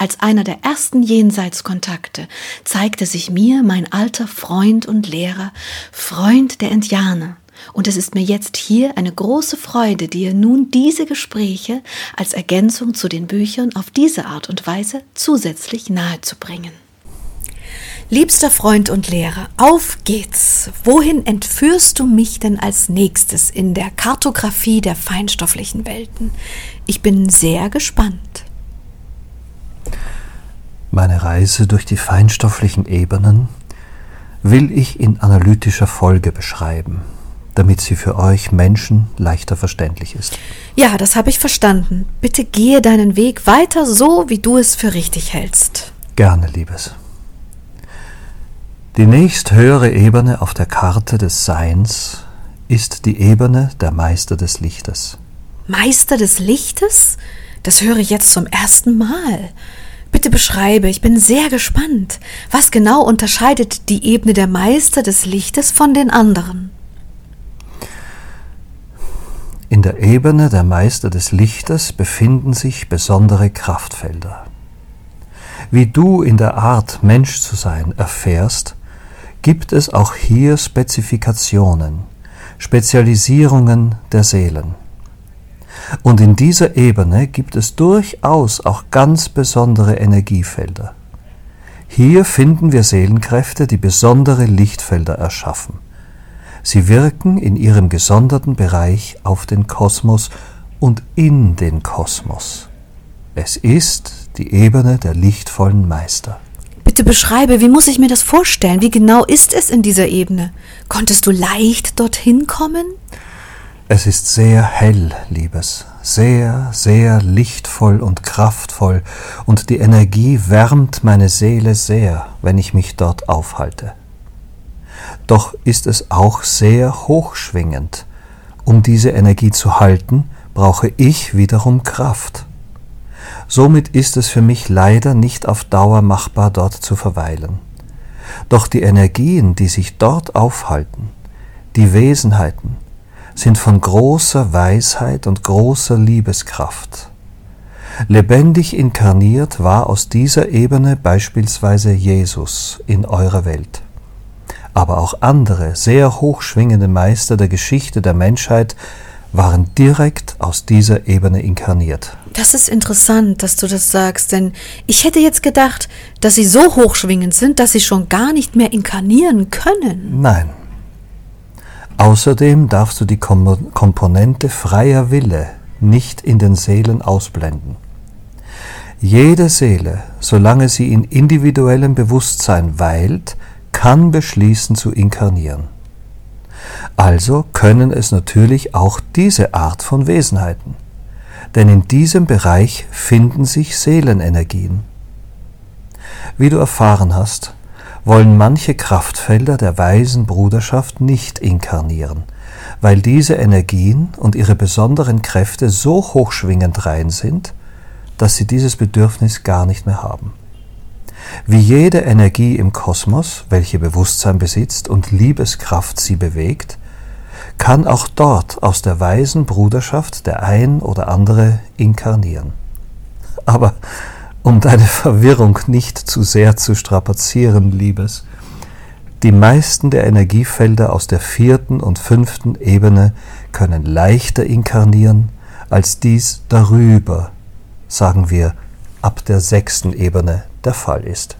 Als einer der ersten Jenseitskontakte zeigte sich mir mein alter Freund und Lehrer, Freund der Indianer, und es ist mir jetzt hier eine große Freude, dir nun diese Gespräche als Ergänzung zu den Büchern auf diese Art und Weise zusätzlich nahezubringen. Liebster Freund und Lehrer, auf geht's. Wohin entführst du mich denn als nächstes in der Kartografie der feinstofflichen Welten? Ich bin sehr gespannt. Meine Reise durch die feinstofflichen Ebenen will ich in analytischer Folge beschreiben damit sie für euch Menschen leichter verständlich ist. Ja, das habe ich verstanden. Bitte gehe deinen Weg weiter so, wie du es für richtig hältst. Gerne, Liebes. Die nächsthöhere Ebene auf der Karte des Seins ist die Ebene der Meister des Lichtes. Meister des Lichtes? Das höre ich jetzt zum ersten Mal. Bitte beschreibe, ich bin sehr gespannt. Was genau unterscheidet die Ebene der Meister des Lichtes von den anderen? In der Ebene der Meister des Lichtes befinden sich besondere Kraftfelder. Wie du in der Art Mensch zu sein erfährst, gibt es auch hier Spezifikationen, Spezialisierungen der Seelen. Und in dieser Ebene gibt es durchaus auch ganz besondere Energiefelder. Hier finden wir Seelenkräfte, die besondere Lichtfelder erschaffen. Sie wirken in ihrem gesonderten Bereich auf den Kosmos und in den Kosmos. Es ist die Ebene der lichtvollen Meister. Bitte beschreibe, wie muss ich mir das vorstellen? Wie genau ist es in dieser Ebene? Konntest du leicht dorthin kommen? Es ist sehr hell, Liebes, sehr, sehr lichtvoll und kraftvoll, und die Energie wärmt meine Seele sehr, wenn ich mich dort aufhalte doch ist es auch sehr hochschwingend. Um diese Energie zu halten, brauche ich wiederum Kraft. Somit ist es für mich leider nicht auf Dauer machbar, dort zu verweilen. Doch die Energien, die sich dort aufhalten, die Wesenheiten, sind von großer Weisheit und großer Liebeskraft. Lebendig inkarniert war aus dieser Ebene beispielsweise Jesus in eurer Welt aber auch andere sehr hochschwingende Meister der Geschichte der Menschheit waren direkt aus dieser Ebene inkarniert. Das ist interessant, dass du das sagst, denn ich hätte jetzt gedacht, dass sie so hochschwingend sind, dass sie schon gar nicht mehr inkarnieren können. Nein. Außerdem darfst du die Komponente freier Wille nicht in den Seelen ausblenden. Jede Seele, solange sie in individuellem Bewusstsein weilt, kann beschließen zu inkarnieren. Also können es natürlich auch diese Art von Wesenheiten, denn in diesem Bereich finden sich Seelenenergien. Wie du erfahren hast, wollen manche Kraftfelder der weisen Bruderschaft nicht inkarnieren, weil diese Energien und ihre besonderen Kräfte so hochschwingend rein sind, dass sie dieses Bedürfnis gar nicht mehr haben. Wie jede Energie im Kosmos, welche Bewusstsein besitzt und Liebeskraft sie bewegt, kann auch dort aus der weisen Bruderschaft der ein oder andere inkarnieren. Aber um deine Verwirrung nicht zu sehr zu strapazieren, Liebes, die meisten der Energiefelder aus der vierten und fünften Ebene können leichter inkarnieren als dies darüber, sagen wir ab der sechsten Ebene der Fall ist.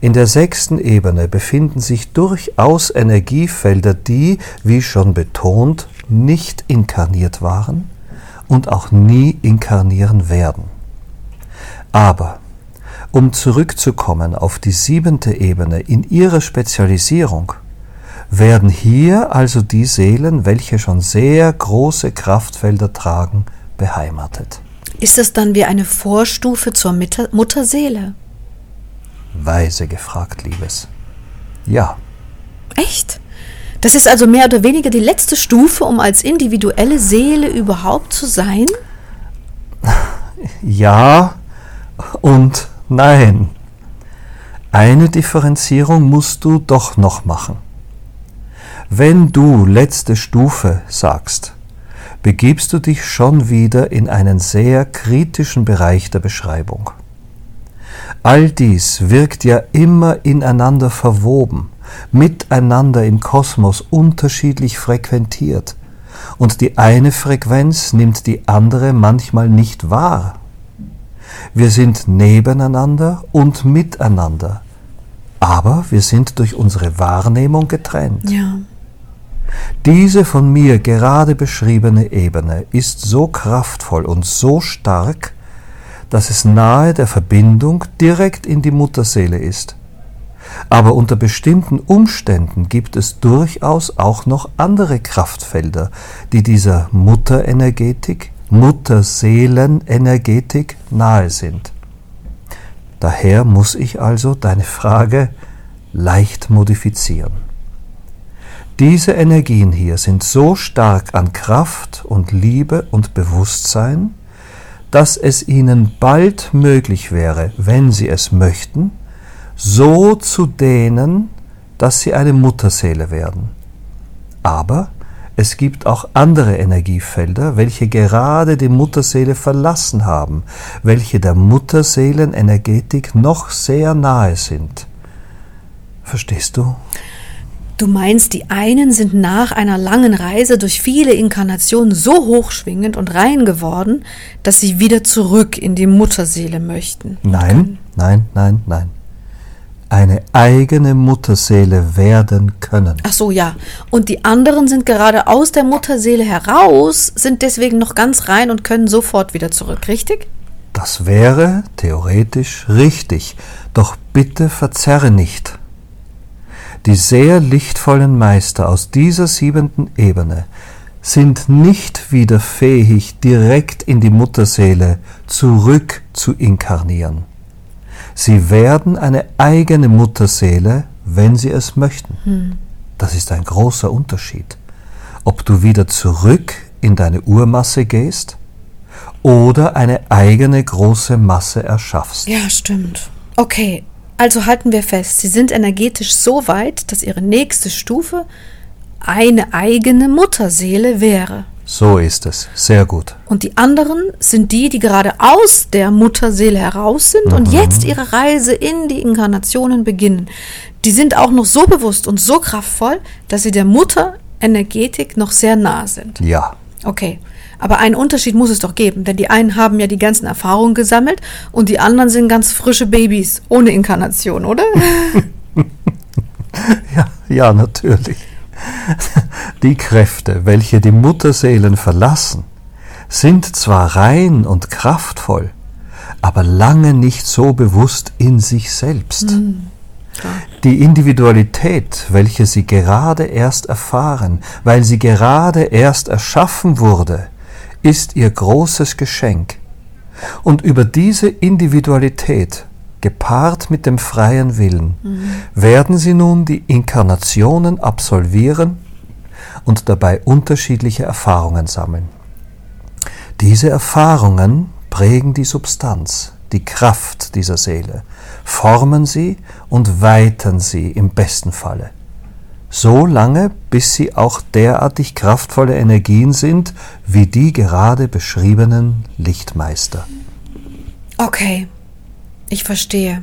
In der sechsten Ebene befinden sich durchaus Energiefelder, die, wie schon betont, nicht inkarniert waren und auch nie inkarnieren werden. Aber um zurückzukommen auf die siebente Ebene in ihrer Spezialisierung, werden hier also die Seelen, welche schon sehr große Kraftfelder tragen, beheimatet. Ist es dann wie eine Vorstufe zur Mutter Mutterseele? Weise gefragt, Liebes. Ja. Echt? Das ist also mehr oder weniger die letzte Stufe, um als individuelle Seele überhaupt zu sein? Ja und nein. Eine Differenzierung musst du doch noch machen. Wenn du letzte Stufe sagst, begibst du dich schon wieder in einen sehr kritischen Bereich der Beschreibung. All dies wirkt ja immer ineinander verwoben, miteinander im Kosmos unterschiedlich frequentiert, und die eine Frequenz nimmt die andere manchmal nicht wahr. Wir sind nebeneinander und miteinander, aber wir sind durch unsere Wahrnehmung getrennt. Ja. Diese von mir gerade beschriebene Ebene ist so kraftvoll und so stark, dass es nahe der Verbindung direkt in die Mutterseele ist. Aber unter bestimmten Umständen gibt es durchaus auch noch andere Kraftfelder, die dieser Mutterenergetik, Mutterseelenenergetik nahe sind. Daher muss ich also deine Frage leicht modifizieren. Diese Energien hier sind so stark an Kraft und Liebe und Bewusstsein, dass es ihnen bald möglich wäre, wenn sie es möchten, so zu dehnen, dass sie eine Mutterseele werden. Aber es gibt auch andere Energiefelder, welche gerade die Mutterseele verlassen haben, welche der Mutterseelenenergetik noch sehr nahe sind. Verstehst du? Du meinst, die einen sind nach einer langen Reise durch viele Inkarnationen so hochschwingend und rein geworden, dass sie wieder zurück in die Mutterseele möchten. Nein, nein, nein, nein. Eine eigene Mutterseele werden können. Ach so, ja. Und die anderen sind gerade aus der Mutterseele heraus, sind deswegen noch ganz rein und können sofort wieder zurück, richtig? Das wäre theoretisch richtig. Doch bitte verzerre nicht. Die sehr lichtvollen Meister aus dieser siebenten Ebene sind nicht wieder fähig, direkt in die Mutterseele zurück zu inkarnieren. Sie werden eine eigene Mutterseele, wenn sie es möchten. Hm. Das ist ein großer Unterschied. Ob du wieder zurück in deine Urmasse gehst oder eine eigene große Masse erschaffst. Ja, stimmt. Okay, also halten wir fest, sie sind energetisch so weit, dass ihre nächste Stufe eine eigene Mutterseele wäre. So ist es. Sehr gut. Und die anderen sind die, die gerade aus der Mutterseele heraus sind mhm. und jetzt ihre Reise in die Inkarnationen beginnen. Die sind auch noch so bewusst und so kraftvoll, dass sie der Mutterenergetik noch sehr nah sind. Ja. Okay. Aber einen Unterschied muss es doch geben, denn die einen haben ja die ganzen Erfahrungen gesammelt und die anderen sind ganz frische Babys ohne Inkarnation, oder? ja, ja, natürlich. Die Kräfte, welche die Mutterseelen verlassen, sind zwar rein und kraftvoll, aber lange nicht so bewusst in sich selbst. Mhm. Die Individualität, welche sie gerade erst erfahren, weil sie gerade erst erschaffen wurde, ist ihr großes Geschenk. Und über diese Individualität, gepaart mit dem freien Willen, mhm. werden sie nun die Inkarnationen absolvieren und dabei unterschiedliche Erfahrungen sammeln. Diese Erfahrungen prägen die Substanz, die Kraft dieser Seele, formen sie und weitern sie im besten Falle so lange, bis sie auch derartig kraftvolle Energien sind, wie die gerade beschriebenen Lichtmeister. Okay, ich verstehe.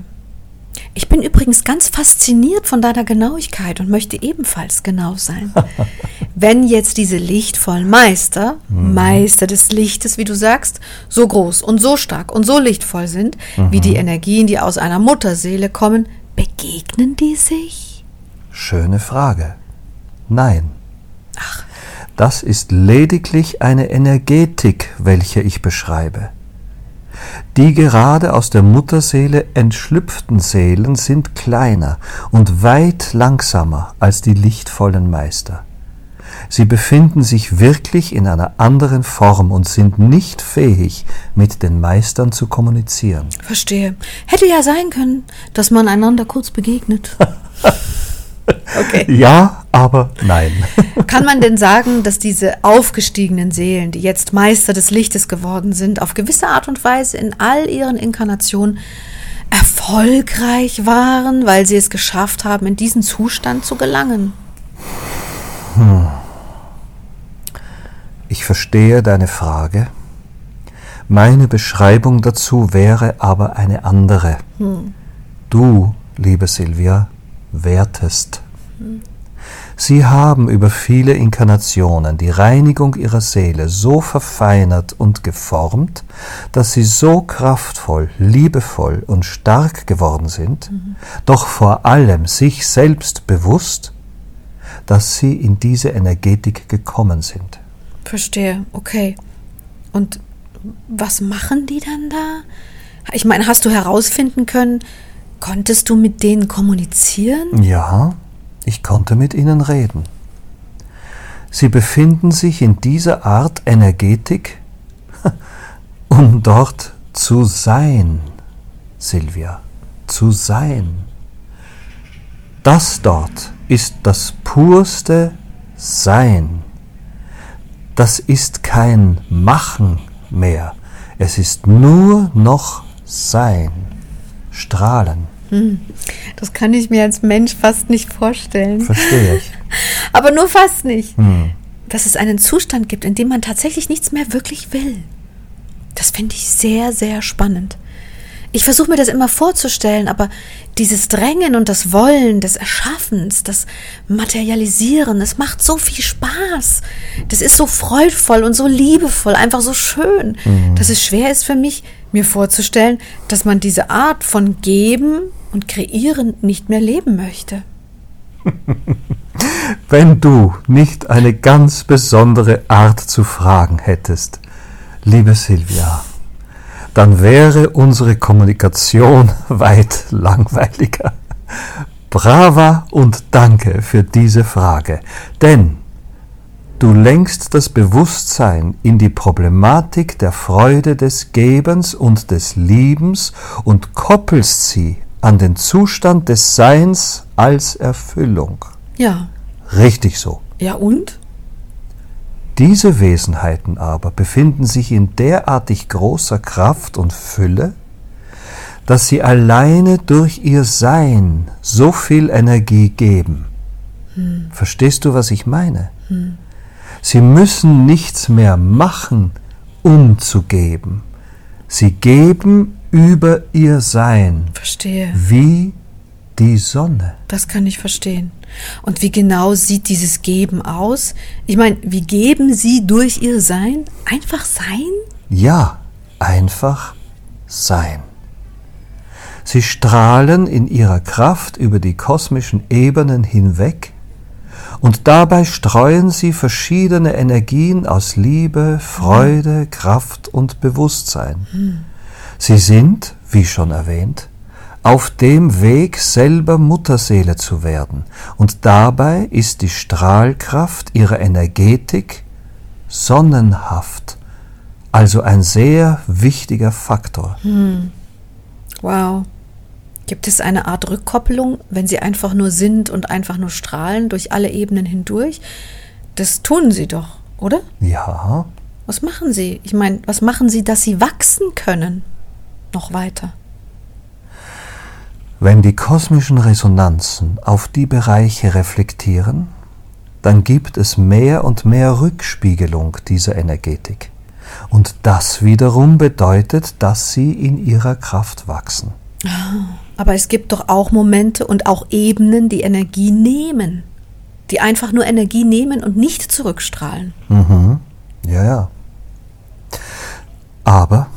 Ich bin übrigens ganz fasziniert von deiner Genauigkeit und möchte ebenfalls genau sein. Wenn jetzt diese lichtvollen Meister, mhm. Meister des Lichtes, wie du sagst, so groß und so stark und so lichtvoll sind, mhm. wie die Energien, die aus einer Mutterseele kommen, begegnen die sich? Schöne Frage. Nein. Ach. Das ist lediglich eine Energetik, welche ich beschreibe. Die gerade aus der Mutterseele entschlüpften Seelen sind kleiner und weit langsamer als die lichtvollen Meister. Sie befinden sich wirklich in einer anderen Form und sind nicht fähig, mit den Meistern zu kommunizieren. Verstehe. Hätte ja sein können, dass man einander kurz begegnet. Okay. Ja, aber nein. Kann man denn sagen, dass diese aufgestiegenen Seelen, die jetzt Meister des Lichtes geworden sind, auf gewisse Art und Weise in all ihren Inkarnationen erfolgreich waren, weil sie es geschafft haben, in diesen Zustand zu gelangen? Hm. Ich verstehe deine Frage. Meine Beschreibung dazu wäre aber eine andere. Hm. Du, liebe Silvia, wertest. Hm. Sie haben über viele Inkarnationen die Reinigung ihrer Seele so verfeinert und geformt, dass sie so kraftvoll, liebevoll und stark geworden sind, mhm. doch vor allem sich selbst bewusst, dass sie in diese Energetik gekommen sind. Verstehe, okay. Und was machen die dann da? Ich meine, hast du herausfinden können, konntest du mit denen kommunizieren? Ja, ich konnte mit ihnen reden. Sie befinden sich in dieser Art Energetik, um dort zu sein, Silvia, zu sein. Das dort ist das purste Sein. Das ist kein Machen mehr. Es ist nur noch Sein, Strahlen. Hm. Das kann ich mir als Mensch fast nicht vorstellen. Verstehe ich. Aber nur fast nicht. Hm. Dass es einen Zustand gibt, in dem man tatsächlich nichts mehr wirklich will. Das finde ich sehr, sehr spannend. Ich versuche mir das immer vorzustellen, aber dieses Drängen und das Wollen des Erschaffens, das Materialisieren, es macht so viel Spaß. Das ist so freudvoll und so liebevoll, einfach so schön, mhm. dass es schwer ist für mich, mir vorzustellen, dass man diese Art von Geben und Kreieren nicht mehr leben möchte. Wenn du nicht eine ganz besondere Art zu fragen hättest, liebe Silvia, dann wäre unsere Kommunikation weit langweiliger. Brava und danke für diese Frage, denn du lenkst das Bewusstsein in die Problematik der Freude des Gebens und des Liebens und koppelst sie an den Zustand des Seins als Erfüllung. Ja. Richtig so. Ja und? Diese Wesenheiten aber befinden sich in derartig großer Kraft und Fülle, dass sie alleine durch ihr Sein so viel Energie geben. Hm. Verstehst du, was ich meine? Hm. Sie müssen nichts mehr machen, um zu geben. Sie geben über ihr Sein. Verstehe. Wie die Sonne. Das kann ich verstehen. Und wie genau sieht dieses Geben aus? Ich meine, wie geben Sie durch Ihr Sein? Einfach sein? Ja, einfach sein. Sie strahlen in ihrer Kraft über die kosmischen Ebenen hinweg und dabei streuen sie verschiedene Energien aus Liebe, Freude, Kraft und Bewusstsein. Hm. Sie sind, wie schon erwähnt, auf dem Weg selber Mutterseele zu werden, und dabei ist die Strahlkraft ihrer Energetik sonnenhaft, also ein sehr wichtiger Faktor. Hm. Wow. Gibt es eine Art Rückkopplung, wenn sie einfach nur sind und einfach nur strahlen durch alle Ebenen hindurch? Das tun sie doch, oder? Ja. Was machen sie? Ich meine, was machen sie, dass sie wachsen können? Noch weiter. Wenn die kosmischen Resonanzen auf die Bereiche reflektieren, dann gibt es mehr und mehr Rückspiegelung dieser Energetik. Und das wiederum bedeutet, dass sie in ihrer Kraft wachsen. Aber es gibt doch auch Momente und auch Ebenen, die Energie nehmen. Die einfach nur Energie nehmen und nicht zurückstrahlen. Mhm. Ja, ja. Aber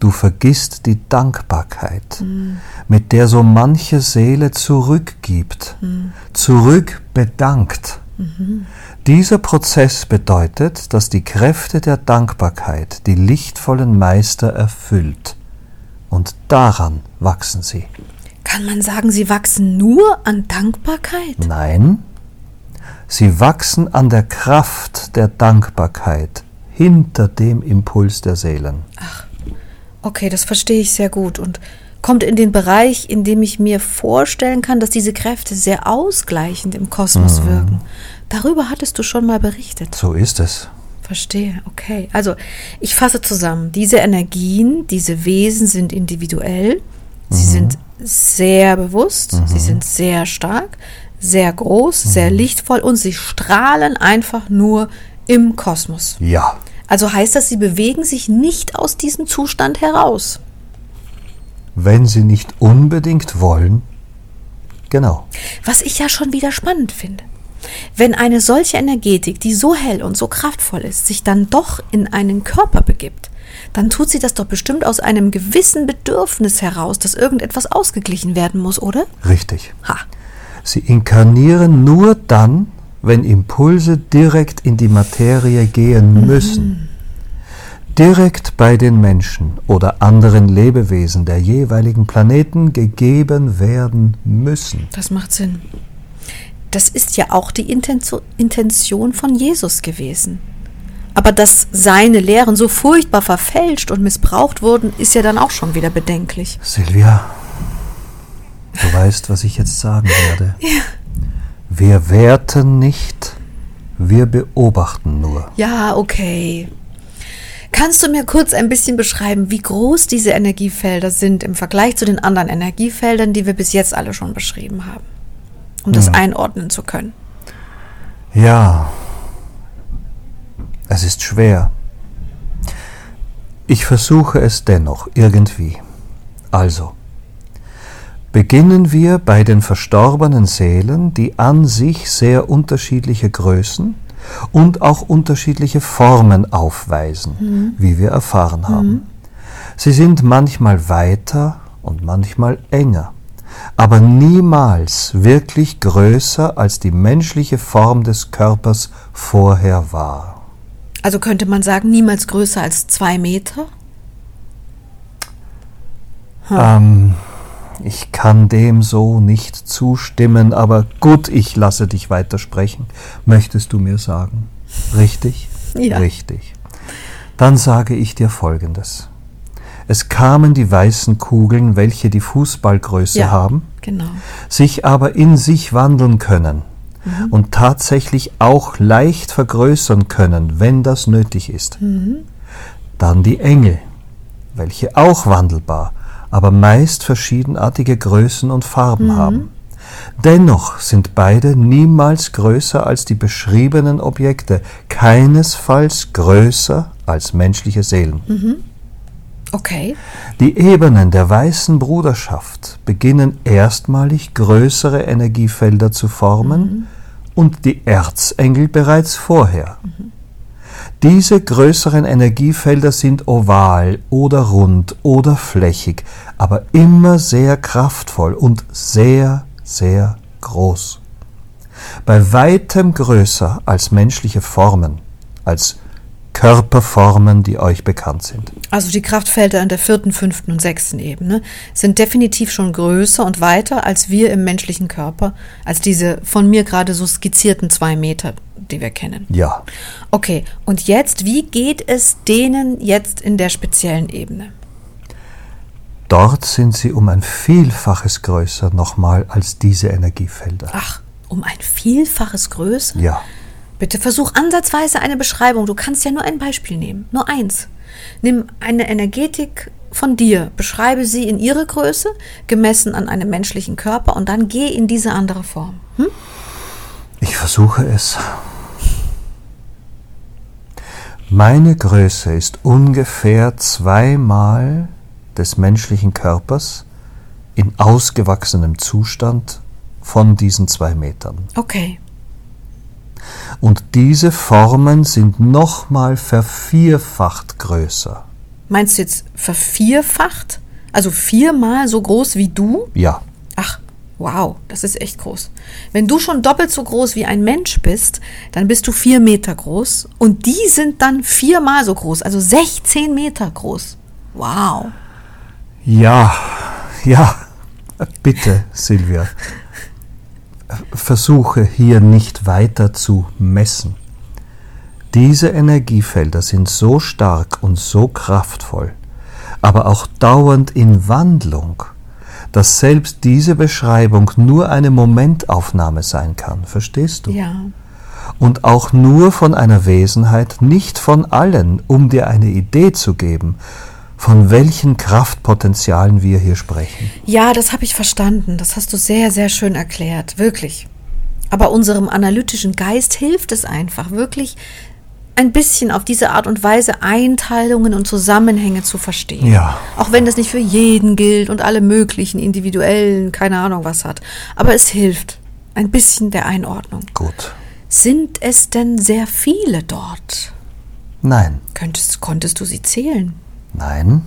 Du vergisst die Dankbarkeit, mhm. mit der so manche Seele zurückgibt, mhm. zurückbedankt. Mhm. Dieser Prozess bedeutet, dass die Kräfte der Dankbarkeit die lichtvollen Meister erfüllt. Und daran wachsen sie. Kann man sagen, sie wachsen nur an Dankbarkeit? Nein, sie wachsen an der Kraft der Dankbarkeit hinter dem Impuls der Seelen. Ach. Okay, das verstehe ich sehr gut. Und kommt in den Bereich, in dem ich mir vorstellen kann, dass diese Kräfte sehr ausgleichend im Kosmos wirken. Darüber hattest du schon mal berichtet. So ist es. Verstehe, okay. Also ich fasse zusammen. Diese Energien, diese Wesen sind individuell. Sie sind sehr bewusst, sie sind sehr stark, sehr groß, sehr lichtvoll und sie strahlen einfach nur im Kosmos. Ja. Also heißt das, sie bewegen sich nicht aus diesem Zustand heraus. Wenn Sie nicht unbedingt wollen, genau. Was ich ja schon wieder spannend finde. Wenn eine solche Energetik, die so hell und so kraftvoll ist, sich dann doch in einen Körper begibt, dann tut sie das doch bestimmt aus einem gewissen Bedürfnis heraus, dass irgendetwas ausgeglichen werden muss, oder? Richtig. Ha. Sie inkarnieren nur dann, wenn Impulse direkt in die Materie gehen müssen. Direkt bei den Menschen oder anderen Lebewesen der jeweiligen Planeten gegeben werden müssen. Das macht Sinn. Das ist ja auch die Intention- von Jesus gewesen. Aber dass seine Lehren so furchtbar verfälscht und missbraucht wurden, ist ja dann auch schon wieder bedenklich. Silvia, du weißt, was ich jetzt sagen werde. Wir werten nicht, wir beobachten nur. Ja, okay. Kannst du mir kurz ein bisschen beschreiben, wie groß diese Energiefelder sind im Vergleich zu den anderen Energiefeldern, die wir bis jetzt alle schon beschrieben haben? Um das einordnen zu können. Ja, es ist schwer. Ich versuche es dennoch irgendwie. Also, beginnen wir bei den verstorbenen Seelen, die an sich sehr unterschiedliche Größen und auch unterschiedliche Formen aufweisen, wie wir erfahren haben. Sie sind manchmal weiter und manchmal enger, aber niemals wirklich größer als die menschliche Form des Körpers vorher war. Also könnte man sagen, niemals größer als zwei Meter? Ähm, ich kann dem so nicht zustimmen, aber gut, ich lasse dich weitersprechen. Möchtest du mir sagen? Richtig? Ja. Richtig. Dann sage ich dir Folgendes. Es kamen die weißen Kugeln, welche die Fußballgröße Ja. haben, Genau. sich aber in sich wandeln können und tatsächlich auch leicht vergrößern können, wenn das nötig ist. Dann die Engel, welche auch wandelbar, aber meist verschiedenartige Größen und Farben haben. Dennoch sind beide niemals größer als die beschriebenen Objekte, keinesfalls größer als menschliche Seelen. Okay. Die Ebenen der weißen Bruderschaft beginnen erstmalig größere Energiefelder zu formen und die Erzengel bereits vorher. Diese größeren Energiefelder sind oval oder rund oder flächig, aber immer sehr kraftvoll und sehr, sehr groß. Bei weitem größer als menschliche Formen, als Körperformen, die euch bekannt sind. Also die Kraftfelder in der vierten, fünften und sechsten Ebene sind definitiv schon größer und weiter als wir im menschlichen Körper, als diese von mir gerade so skizzierten zwei Meter, die wir kennen. Ja, Okay, und jetzt, wie geht es denen jetzt in der speziellen Ebene? Dort sind sie um ein Vielfaches größer nochmal als diese Energiefelder. Ach, um ein Vielfaches größer? Ja, Bitte versuch ansatzweise eine Beschreibung. Du kannst ja nur ein Beispiel nehmen, nur eins. Nimm eine Energetik von dir, beschreibe sie in ihrer Größe, gemessen an einem menschlichen Körper und dann geh in diese andere Form. Hm? ich versuche es. Meine Größe ist ungefähr zweimal des menschlichen Körpers in ausgewachsenem Zustand von diesen zwei Metern. Okay. Und diese Formen sind nochmal vervierfacht größer. Meinst du jetzt vervierfacht? Also viermal so groß wie du? Ja, Ach, wow, das ist echt groß. Wenn du schon doppelt so groß wie ein Mensch bist, dann bist du vier Meter groß und die sind dann viermal so groß, also 16 Meter groß. Wow. Ja, ja, bitte, Silvia. Versuche hier nicht weiter zu messen. Diese Energiefelder sind so stark und so kraftvoll, aber auch dauernd in Wandlung, dass selbst diese Beschreibung nur eine Momentaufnahme sein kann. Verstehst du? Ja. Und auch nur von einer Wesenheit, nicht von allen, um dir eine Idee zu geben, von welchen Kraftpotenzialen wir hier sprechen. Ja, das habe ich verstanden. Das hast du sehr, sehr schön erklärt. Wirklich. Aber unserem analytischen Geist hilft es einfach, wirklich ein bisschen auf diese Art und Weise Einteilungen und Zusammenhänge zu verstehen. Ja. Auch wenn das nicht für jeden gilt und alle möglichen individuellen, keine Ahnung was hat. Aber es hilft. Ein bisschen der Einordnung. Gut. Sind es denn sehr viele dort? Nein. Könntest, konntest du sie zählen? Nein.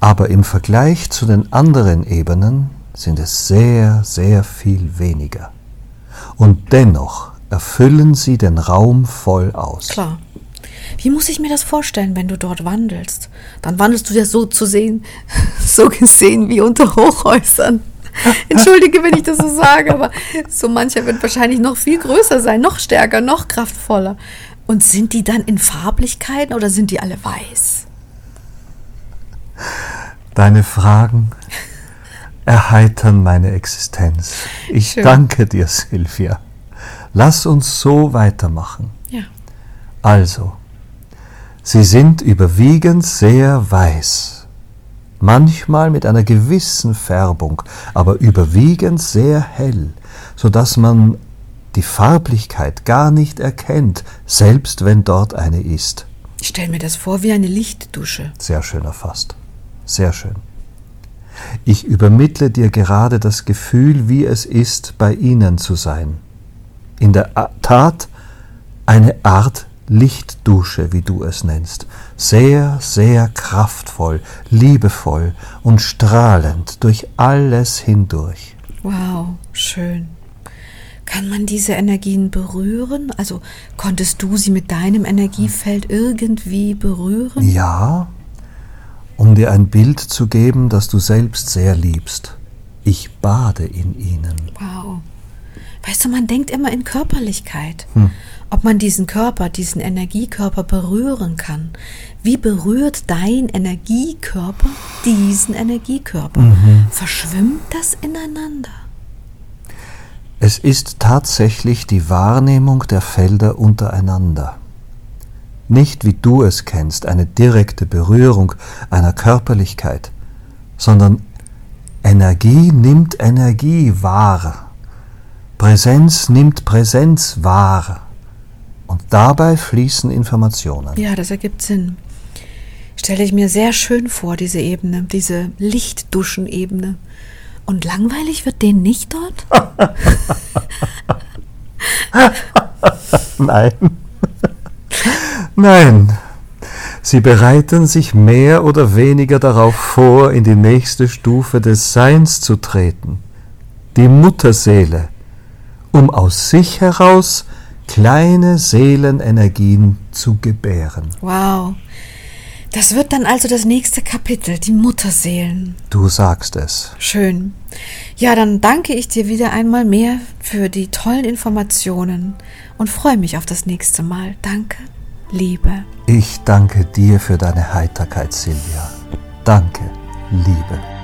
Aber im Vergleich zu den anderen Ebenen sind es sehr, sehr viel weniger. Und dennoch erfüllen sie den Raum voll aus. Klar. Wie muss ich mir das vorstellen, wenn du dort wandelst? Dann wandelst du ja so zu sehen, so gesehen wie unter Hochhäusern. Entschuldige, wenn ich das so sage, aber so mancher wird wahrscheinlich noch viel größer sein, noch stärker, noch kraftvoller. Und sind die dann in Farblichkeiten oder sind die alle weiß? Deine Fragen erheitern meine Existenz. Ich Schön. danke dir, Silvia. Lass uns so weitermachen. Ja. Also, sie sind überwiegend sehr weiß, manchmal mit einer gewissen Färbung, aber überwiegend sehr hell, so dass man die Farblichkeit gar nicht erkennt, selbst wenn dort eine ist. Ich stelle mir das vor wie eine Lichtdusche. Sehr schön erfasst. Sehr schön. Ich übermittle dir gerade das Gefühl, wie es ist, bei ihnen zu sein. In der Tat eine Art Lichtdusche, wie du es nennst. Sehr, sehr kraftvoll, liebevoll und strahlend durch alles hindurch. Wow, schön. Kann man diese Energien berühren? Also konntest du sie mit deinem Energiefeld irgendwie berühren? Ja, um dir ein Bild zu geben, das du selbst sehr liebst. Ich bade in ihnen. Wow. Weißt du, man denkt immer in Körperlichkeit. Ob man diesen Körper, diesen Energiekörper berühren kann. Wie berührt dein Energiekörper diesen Energiekörper? Verschwimmt das ineinander? Es ist tatsächlich die Wahrnehmung der Felder untereinander. Nicht wie du es kennst, eine direkte Berührung einer Körperlichkeit, sondern Energie nimmt Energie wahr. Präsenz nimmt Präsenz wahr. Und dabei fließen Informationen. Ja, das ergibt Sinn. Stelle ich mir sehr schön vor, diese Ebene, diese Lichtduschenebene. Und langweilig wird denen nicht dort? Nein. Nein. Sie bereiten sich mehr oder weniger darauf vor, in die nächste Stufe des Seins zu treten, die Mutterseele, um aus sich heraus kleine Seelenenergien zu gebären. Wow. Das wird dann also das nächste Kapitel, die Mutterseelen. Du sagst es. Schön. Ja, dann danke ich dir wieder einmal mehr für die tollen Informationen und freue mich auf das nächste Mal. Danke, Liebe. Ich danke dir für deine Heiterkeit, Silvia. Danke, Liebe.